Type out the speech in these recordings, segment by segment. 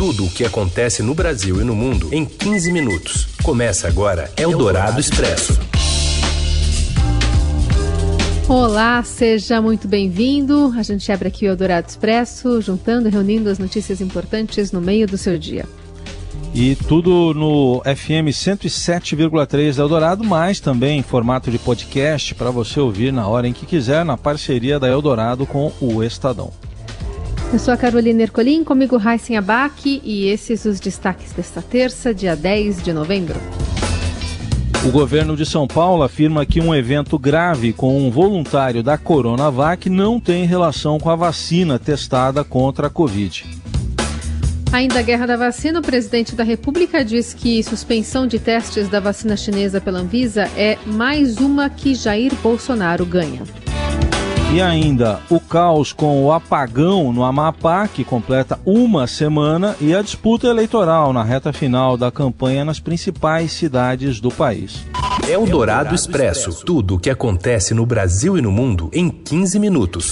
Tudo o que acontece no Brasil e no mundo em 15 minutos. Começa agora Eldorado Expresso. Olá, seja muito bem-vindo. A gente abre aqui o Eldorado Expresso, juntando e reunindo as notícias importantes no meio do seu dia. E tudo no FM 107,3 da Eldorado, mas também em formato de podcast para você ouvir na hora em que quiser, na parceria da Eldorado com o Estadão. Eu sou a Carolina Ercolim, comigo Raíssen Abac e esses os destaques desta terça, dia 10 de novembro. O governo de São Paulo afirma que um evento grave com um voluntário da Coronavac não tem relação com a vacina testada contra a Covid. Ainda a guerra da vacina, o presidente da República diz que suspensão de testes da vacina chinesa pela Anvisa é mais uma que Jair Bolsonaro ganha. E ainda o caos com o apagão no Amapá, que completa uma semana, e a disputa eleitoral na reta final da campanha nas principais cidades do país. É o Dourado Expresso tudo o que acontece no Brasil e no mundo em 15 minutos.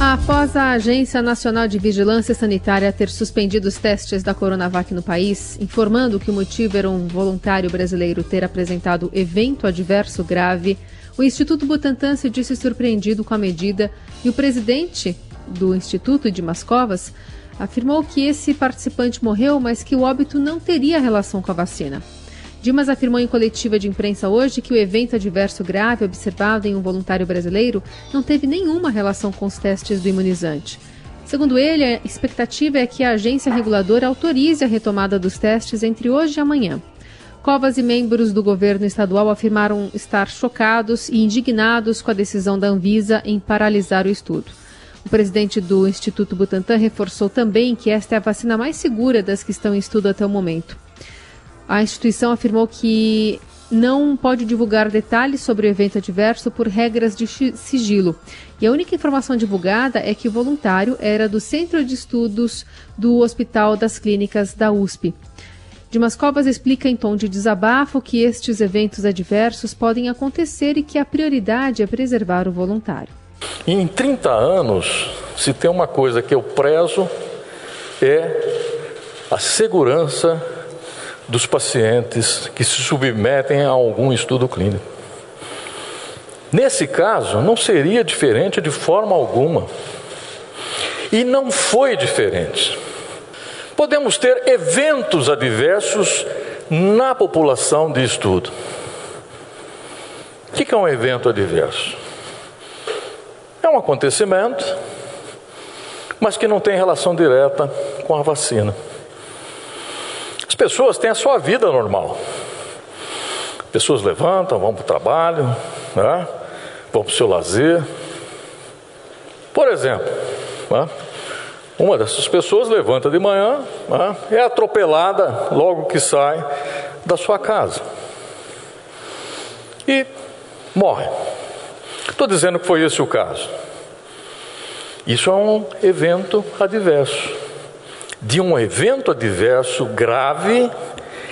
Após a Agência Nacional de Vigilância Sanitária ter suspendido os testes da Coronavac no país, informando que o motivo era um voluntário brasileiro ter apresentado evento adverso grave, o Instituto Butantan se disse surpreendido com a medida e o presidente do Instituto, Dimas Covas, afirmou que esse participante morreu, mas que o óbito não teria relação com a vacina. Dimas afirmou em coletiva de imprensa hoje que o evento adverso grave observado em um voluntário brasileiro não teve nenhuma relação com os testes do imunizante. Segundo ele, a expectativa é que a agência reguladora autorize a retomada dos testes entre hoje e amanhã. Covas e membros do governo estadual afirmaram estar chocados e indignados com a decisão da Anvisa em paralisar o estudo. O presidente do Instituto Butantan reforçou também que esta é a vacina mais segura das que estão em estudo até o momento. A instituição afirmou que não pode divulgar detalhes sobre o evento adverso por regras de sigilo. E a única informação divulgada é que o voluntário era do Centro de Estudos do Hospital das Clínicas da USP. Dimas Covas explica em tom de desabafo que estes eventos adversos podem acontecer e que a prioridade é preservar o voluntário. Em 30 anos, se tem uma coisa que eu prezo é a segurança dos pacientes que se submetem a algum estudo clínico. Nesse caso, não seria diferente de forma alguma. E não foi diferente. Podemos ter eventos adversos na população de estudo. O que é um evento adverso? É um acontecimento, mas que não tem relação direta com a vacina pessoas têm a sua vida normal. Pessoas levantam, vão para o trabalho, né? vão para o seu lazer. Por exemplo, né? Uma dessas pessoas levanta de manhã, né? é atropelada logo que sai da sua casa e morre. Estou dizendo que foi esse o caso. Isso é um evento adverso de um evento adverso grave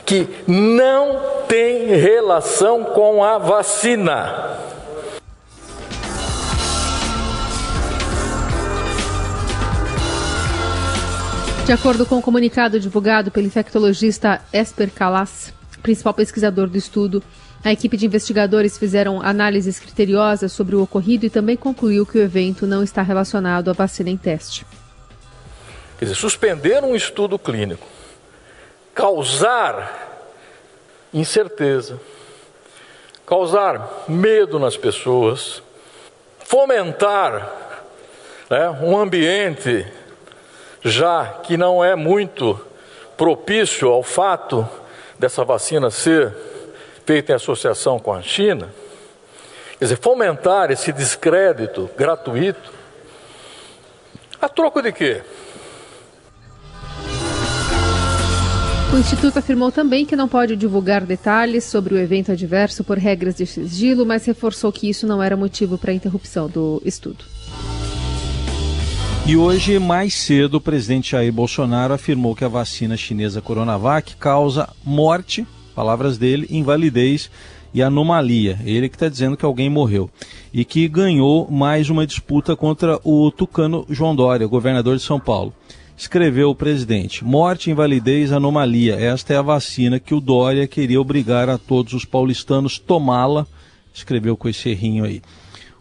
que não tem relação com a vacina. De acordo com o um comunicado divulgado pelo infectologista Esper Calas, principal pesquisador do estudo, a equipe de investigadores fizeram análises criteriosas sobre o ocorrido e também concluiu que o evento não está relacionado à vacina em teste. Quer dizer, suspender um estudo clínico, causar incerteza, causar medo nas pessoas, fomentar né, um ambiente já que não é muito propício ao fato dessa vacina ser feita em associação com a China, quer dizer, fomentar esse descrédito gratuito, a troco de quê? O Instituto afirmou também que não pode divulgar detalhes sobre o evento adverso por regras de sigilo, mas reforçou que isso não era motivo para a interrupção do estudo. E hoje, mais cedo, o presidente Jair Bolsonaro afirmou que a vacina chinesa Coronavac causa morte, palavras dele, invalidez e anomalia. Ele que está dizendo que alguém morreu. E que ganhou mais uma disputa contra o tucano João Dória, governador de São Paulo. Escreveu o presidente: morte, invalidez, anomalia. Esta é a vacina que o Dória queria obrigar a todos os paulistanos tomá-la. Escreveu com esse errinho aí.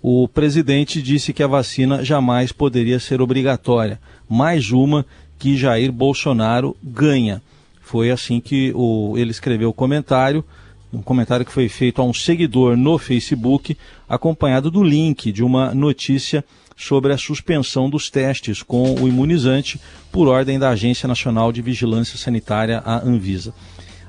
O presidente disse que a vacina jamais poderia ser obrigatória. Mais uma que Jair Bolsonaro ganha. Foi assim que o, ele escreveu o comentário, um comentário que foi feito a um seguidor no Facebook, acompanhado do link de uma notícia sobre a suspensão dos testes com o imunizante por ordem da Agência Nacional de Vigilância Sanitária, a Anvisa.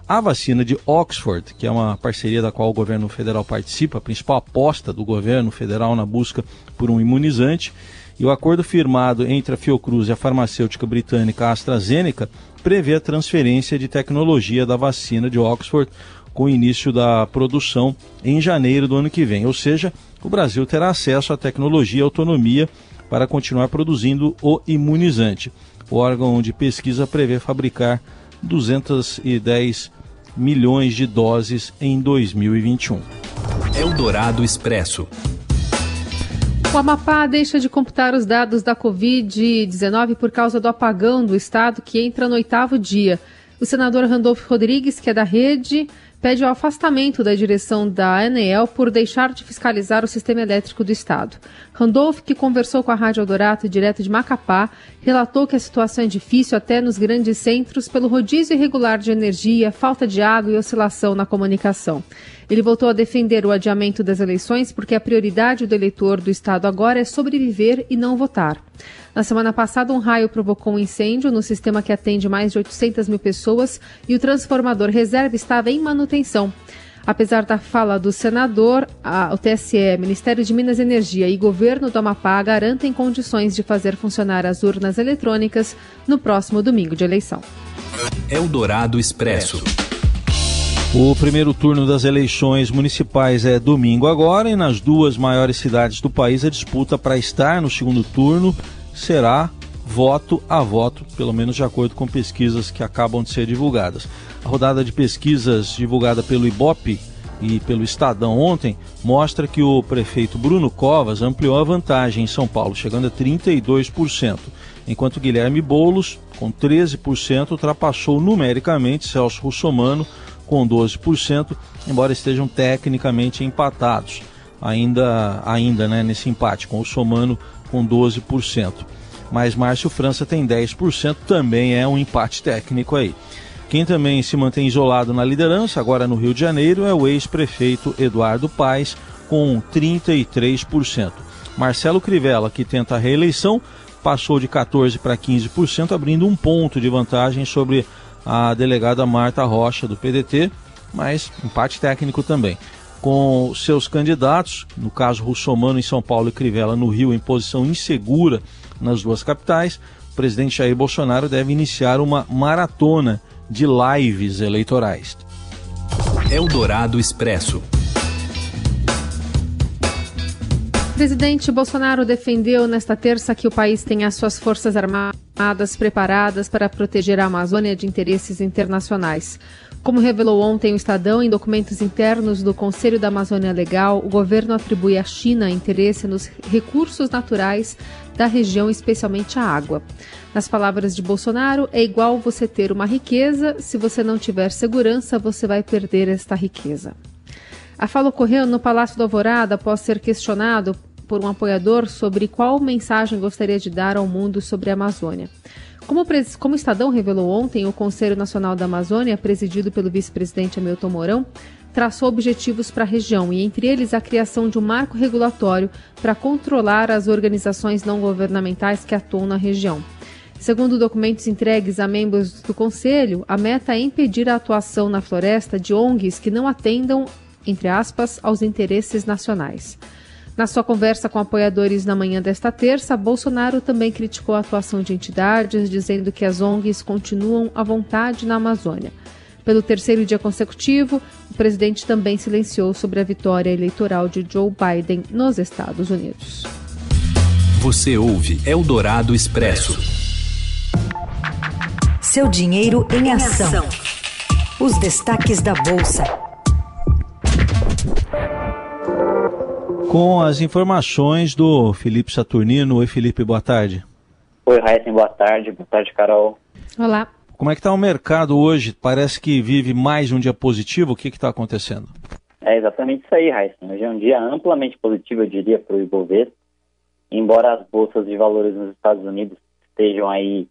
A vacina de Oxford, que é uma parceria da qual o governo federal participa, a principal aposta do governo federal na busca por um imunizante, e o acordo firmado entre a Fiocruz e a farmacêutica britânica AstraZeneca prevê a transferência de tecnologia da vacina de Oxford com o início da produção em janeiro do ano que vem. Ou seja, o Brasil terá acesso à tecnologia e autonomia para continuar produzindo o imunizante. O órgão de pesquisa prevê fabricar 210 milhões de doses em 2021. Eldorado Expresso. O Amapá deixa de computar os dados da Covid-19 por causa do apagão do estado que entra no oitavo dia. O senador Randolfo Rodrigues, que é da rede, pede o afastamento da direção da ANEEL por deixar de fiscalizar o sistema elétrico do Estado. Randolph, que conversou com a Rádio Eldorado direto de Macapá, relatou que a situação é difícil até nos grandes centros pelo rodízio irregular de energia, falta de água e oscilação na comunicação. Ele voltou a defender o adiamento das eleições porque a prioridade do eleitor do Estado agora é sobreviver e não votar. Na semana passada, um raio provocou um incêndio no sistema que atende mais de 800 mil pessoas e o transformador reserva estava em manutenção. Apesar da fala do senador, a, o TSE, Ministério de Minas e Energia e governo do Amapá garantem condições de fazer funcionar as urnas eletrônicas no próximo domingo de eleição. Eldorado Expresso. O primeiro turno das eleições municipais é domingo agora e nas duas maiores cidades do país a disputa para estar no segundo turno será voto a voto, pelo menos de acordo com pesquisas que acabam de ser divulgadas. A rodada de pesquisas divulgada pelo IBOP e pelo Estadão ontem mostra que o prefeito Bruno Covas ampliou a vantagem em São Paulo, chegando a 32%, enquanto Guilherme Boulos, com 13%, ultrapassou numericamente Celso Russomano, com 12%, embora estejam tecnicamente empatados, ainda, ainda né, nesse empate, com o Somano com 12%. Mas Márcio França tem 10%, também é um empate técnico aí. Quem também se mantém isolado na liderança, agora no Rio de Janeiro, é o ex-prefeito Eduardo Paes, com 33%. Marcelo Crivella, que tenta a reeleição, passou de 14% para 15%, abrindo um ponto de vantagem sobre a delegada Marta Rocha, do PDT, mas empate técnico também com seus candidatos, no caso Russomano em São Paulo e Crivella no Rio, em posição insegura nas duas capitais, o presidente Jair Bolsonaro deve iniciar uma maratona de lives eleitorais. Eldorado Expresso. O presidente Bolsonaro defendeu nesta terça que o país tenha suas forças armadas preparadas para proteger a Amazônia de interesses internacionais. Como revelou ontem o Estadão, em documentos internos do Conselho da Amazônia Legal, o governo atribui à China interesse nos recursos naturais da região, especialmente a água. Nas palavras de Bolsonaro, é igual você ter uma riqueza, se você não tiver segurança, você vai perder esta riqueza. A fala ocorreu no Palácio do Alvorada após ser questionado por um apoiador sobre qual mensagem gostaria de dar ao mundo sobre a Amazônia. Como, como o Estadão revelou ontem, o Conselho Nacional da Amazônia, presidido pelo vice-presidente Hamilton Mourão, traçou objetivos para a região e, entre eles, a criação de um marco regulatório para controlar as organizações não governamentais que atuam na região. Segundo documentos entregues a membros do Conselho, a meta é impedir a atuação na floresta de ONGs que não atendam, entre aspas, aos interesses nacionais. Na sua conversa com apoiadores na manhã desta terça, Bolsonaro também criticou a atuação de entidades, dizendo que as ONGs continuam à vontade na Amazônia. Pelo terceiro dia consecutivo, o presidente também silenciou sobre a vitória eleitoral de Joe Biden nos Estados Unidos. Você ouve Eldorado Expresso. Seu dinheiro em ação. Os destaques da Bolsa. Com as informações do Felipe Saturnino. Oi, Felipe, boa tarde. Oi, Raíssa, boa tarde. Boa tarde, Carol. Olá. Como é que está o mercado hoje? Parece que vive mais um dia positivo. O que está acontecendo? É exatamente isso aí, Raíssa. Hoje é um dia amplamente positivo, eu diria, para o Ibovespa. Embora as bolsas de valores nos Estados Unidos estejam aí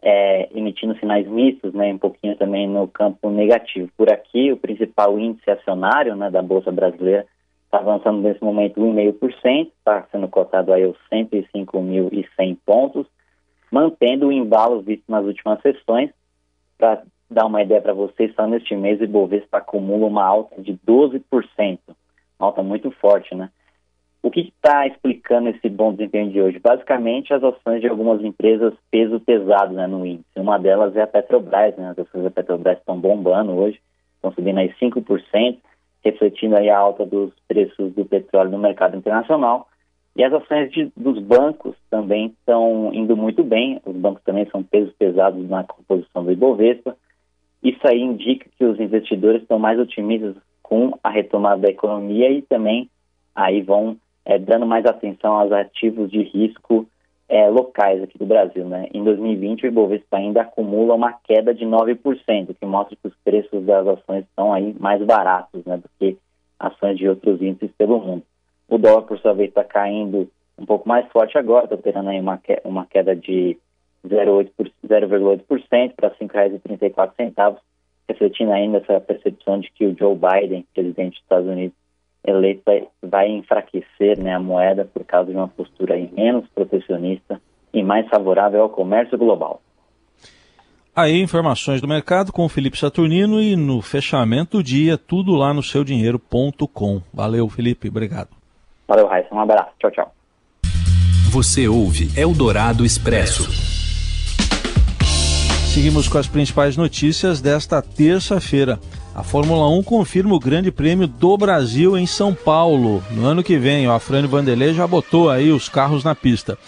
é, emitindo sinais mistos, né, um pouquinho também no campo negativo. Por aqui, o principal índice acionário né, da Bolsa Brasileira avançando nesse momento 1,5%, está sendo cotado aí aos 105.100 pontos, mantendo o embalo visto nas últimas sessões. Para dar uma ideia para vocês, só neste mês o Ibovespa acumula uma alta de 12%, uma alta muito forte, né? O que está explicando esse bom desempenho de hoje? Basicamente, as ações de algumas empresas peso pesado né, no índice. Uma delas é a Petrobras, né? As ações da Petrobras estão bombando hoje, estão subindo aí 5%, refletindo aí a alta dos preços do petróleo no mercado internacional. E as ações de, dos bancos também estão indo muito bem. Os bancos também são pesos pesados na composição do Ibovespa. Isso aí indica que os investidores estão mais otimistas com a retomada da economia e também aí vão é, dando mais atenção aos ativos de risco é, locais aqui do Brasil. Né? Em 2020, o Ibovespa ainda acumula uma queda de 9%, que mostra que os preços das ações estão aí mais baratos né, do que ações de outros índices pelo mundo. O dólar, por sua vez, está caindo um pouco mais forte agora, está operando aí uma, que, uma queda de 0,8% para R$ 5,34, refletindo ainda essa percepção de que o Joe Biden, presidente dos Estados Unidos, eleito vai, vai enfraquecer né, a moeda por causa de uma postura menos protecionista e mais favorável ao comércio global. Aí, informações do mercado com o Felipe Saturnino e no fechamento do dia, tudo lá no seudinheiro.com. Valeu, Felipe, obrigado. Valeu, Raíssa, um abraço. Tchau, tchau. Você ouve Eldorado Expresso. Seguimos com as principais notícias desta terça-feira. A Fórmula 1 confirma o Grande Prêmio do Brasil em São Paulo. No ano que vem, o Afrânio Vanderlei já botou aí os carros na pista.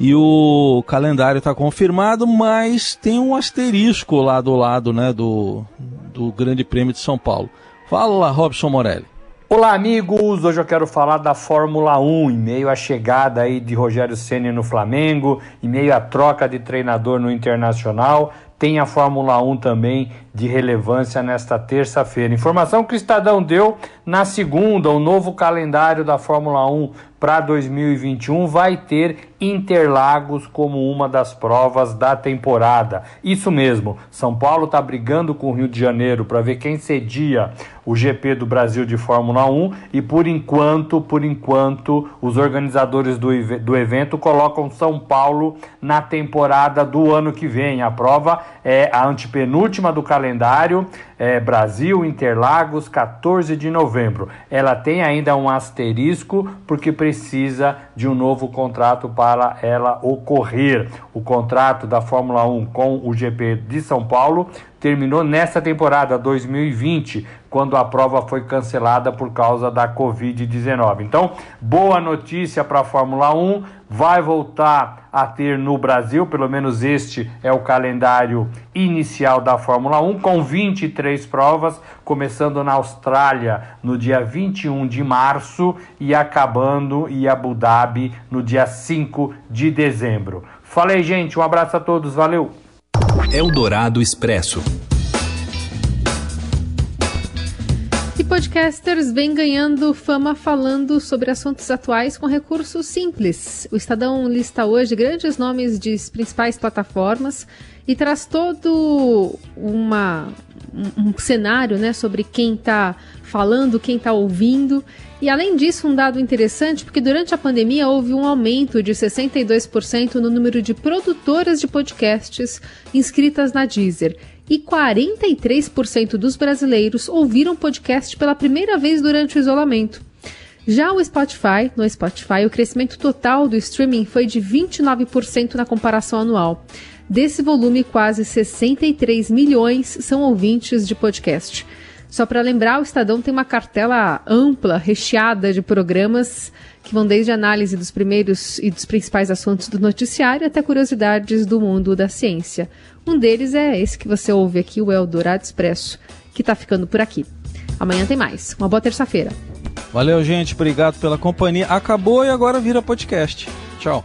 E o calendário está confirmado, mas tem um asterisco lá do lado né, do, do Grande Prêmio de São Paulo. Fala Robson Morelli. Olá, amigos! Hoje eu quero falar da Fórmula 1, em meio à chegada aí de Rogério Ceni no Flamengo, em meio à troca de treinador no Internacional. Tem a Fórmula 1 também de relevância nesta terça-feira. Informação que o Estadão deu na segunda, o novo calendário da Fórmula 1 para 2021 vai ter Interlagos como uma das provas da temporada. Isso mesmo, São Paulo está brigando com o Rio de Janeiro para ver quem cedia o GP do Brasil de Fórmula 1 e por enquanto, por enquanto, os organizadores do, do evento colocam São Paulo na temporada do ano que vem. A prova é a antepenúltima do calendário, é Brasil, Interlagos, 14 de novembro. Ela tem ainda um asterisco porque precisa de um novo contrato para ela ocorrer. O contrato da Fórmula 1 com o GP de São Paulo terminou nesta temporada 2020, quando a prova foi cancelada por causa da Covid-19. Então, boa notícia para a Fórmula 1, vai voltar a ter no Brasil, pelo menos este é o calendário inicial da Fórmula 1, com 23 provas, começando na Austrália no dia 21 de março e acabando em Abu Dhabi no dia 5 de dezembro. Falei, gente, um abraço a todos, valeu! Eldorado Expresso. E podcasters vêm ganhando fama falando sobre assuntos atuais com recursos simples. O Estadão lista hoje grandes nomes de principais plataformas e traz todo uma, um, cenário né, sobre quem está falando, quem está ouvindo. E além disso, um dado interessante, porque durante a pandemia houve um aumento de 62% no número de produtoras de podcasts inscritas na Deezer. E 43% dos brasileiros ouviram podcast pela primeira vez durante o isolamento. Já o Spotify, no Spotify, o crescimento total do streaming foi de 29% na comparação anual. Desse volume, quase 63 milhões são ouvintes de podcast. Só para lembrar, o Estadão tem uma cartela ampla, recheada de programas que vão desde análise dos primeiros e dos principais assuntos do noticiário até curiosidades do mundo da ciência. Um deles é esse que você ouve aqui, o Eldorado Expresso, que está ficando por aqui. Amanhã tem mais. Uma boa terça-feira. Valeu, gente. Obrigado pela companhia. Acabou e agora vira podcast. Tchau.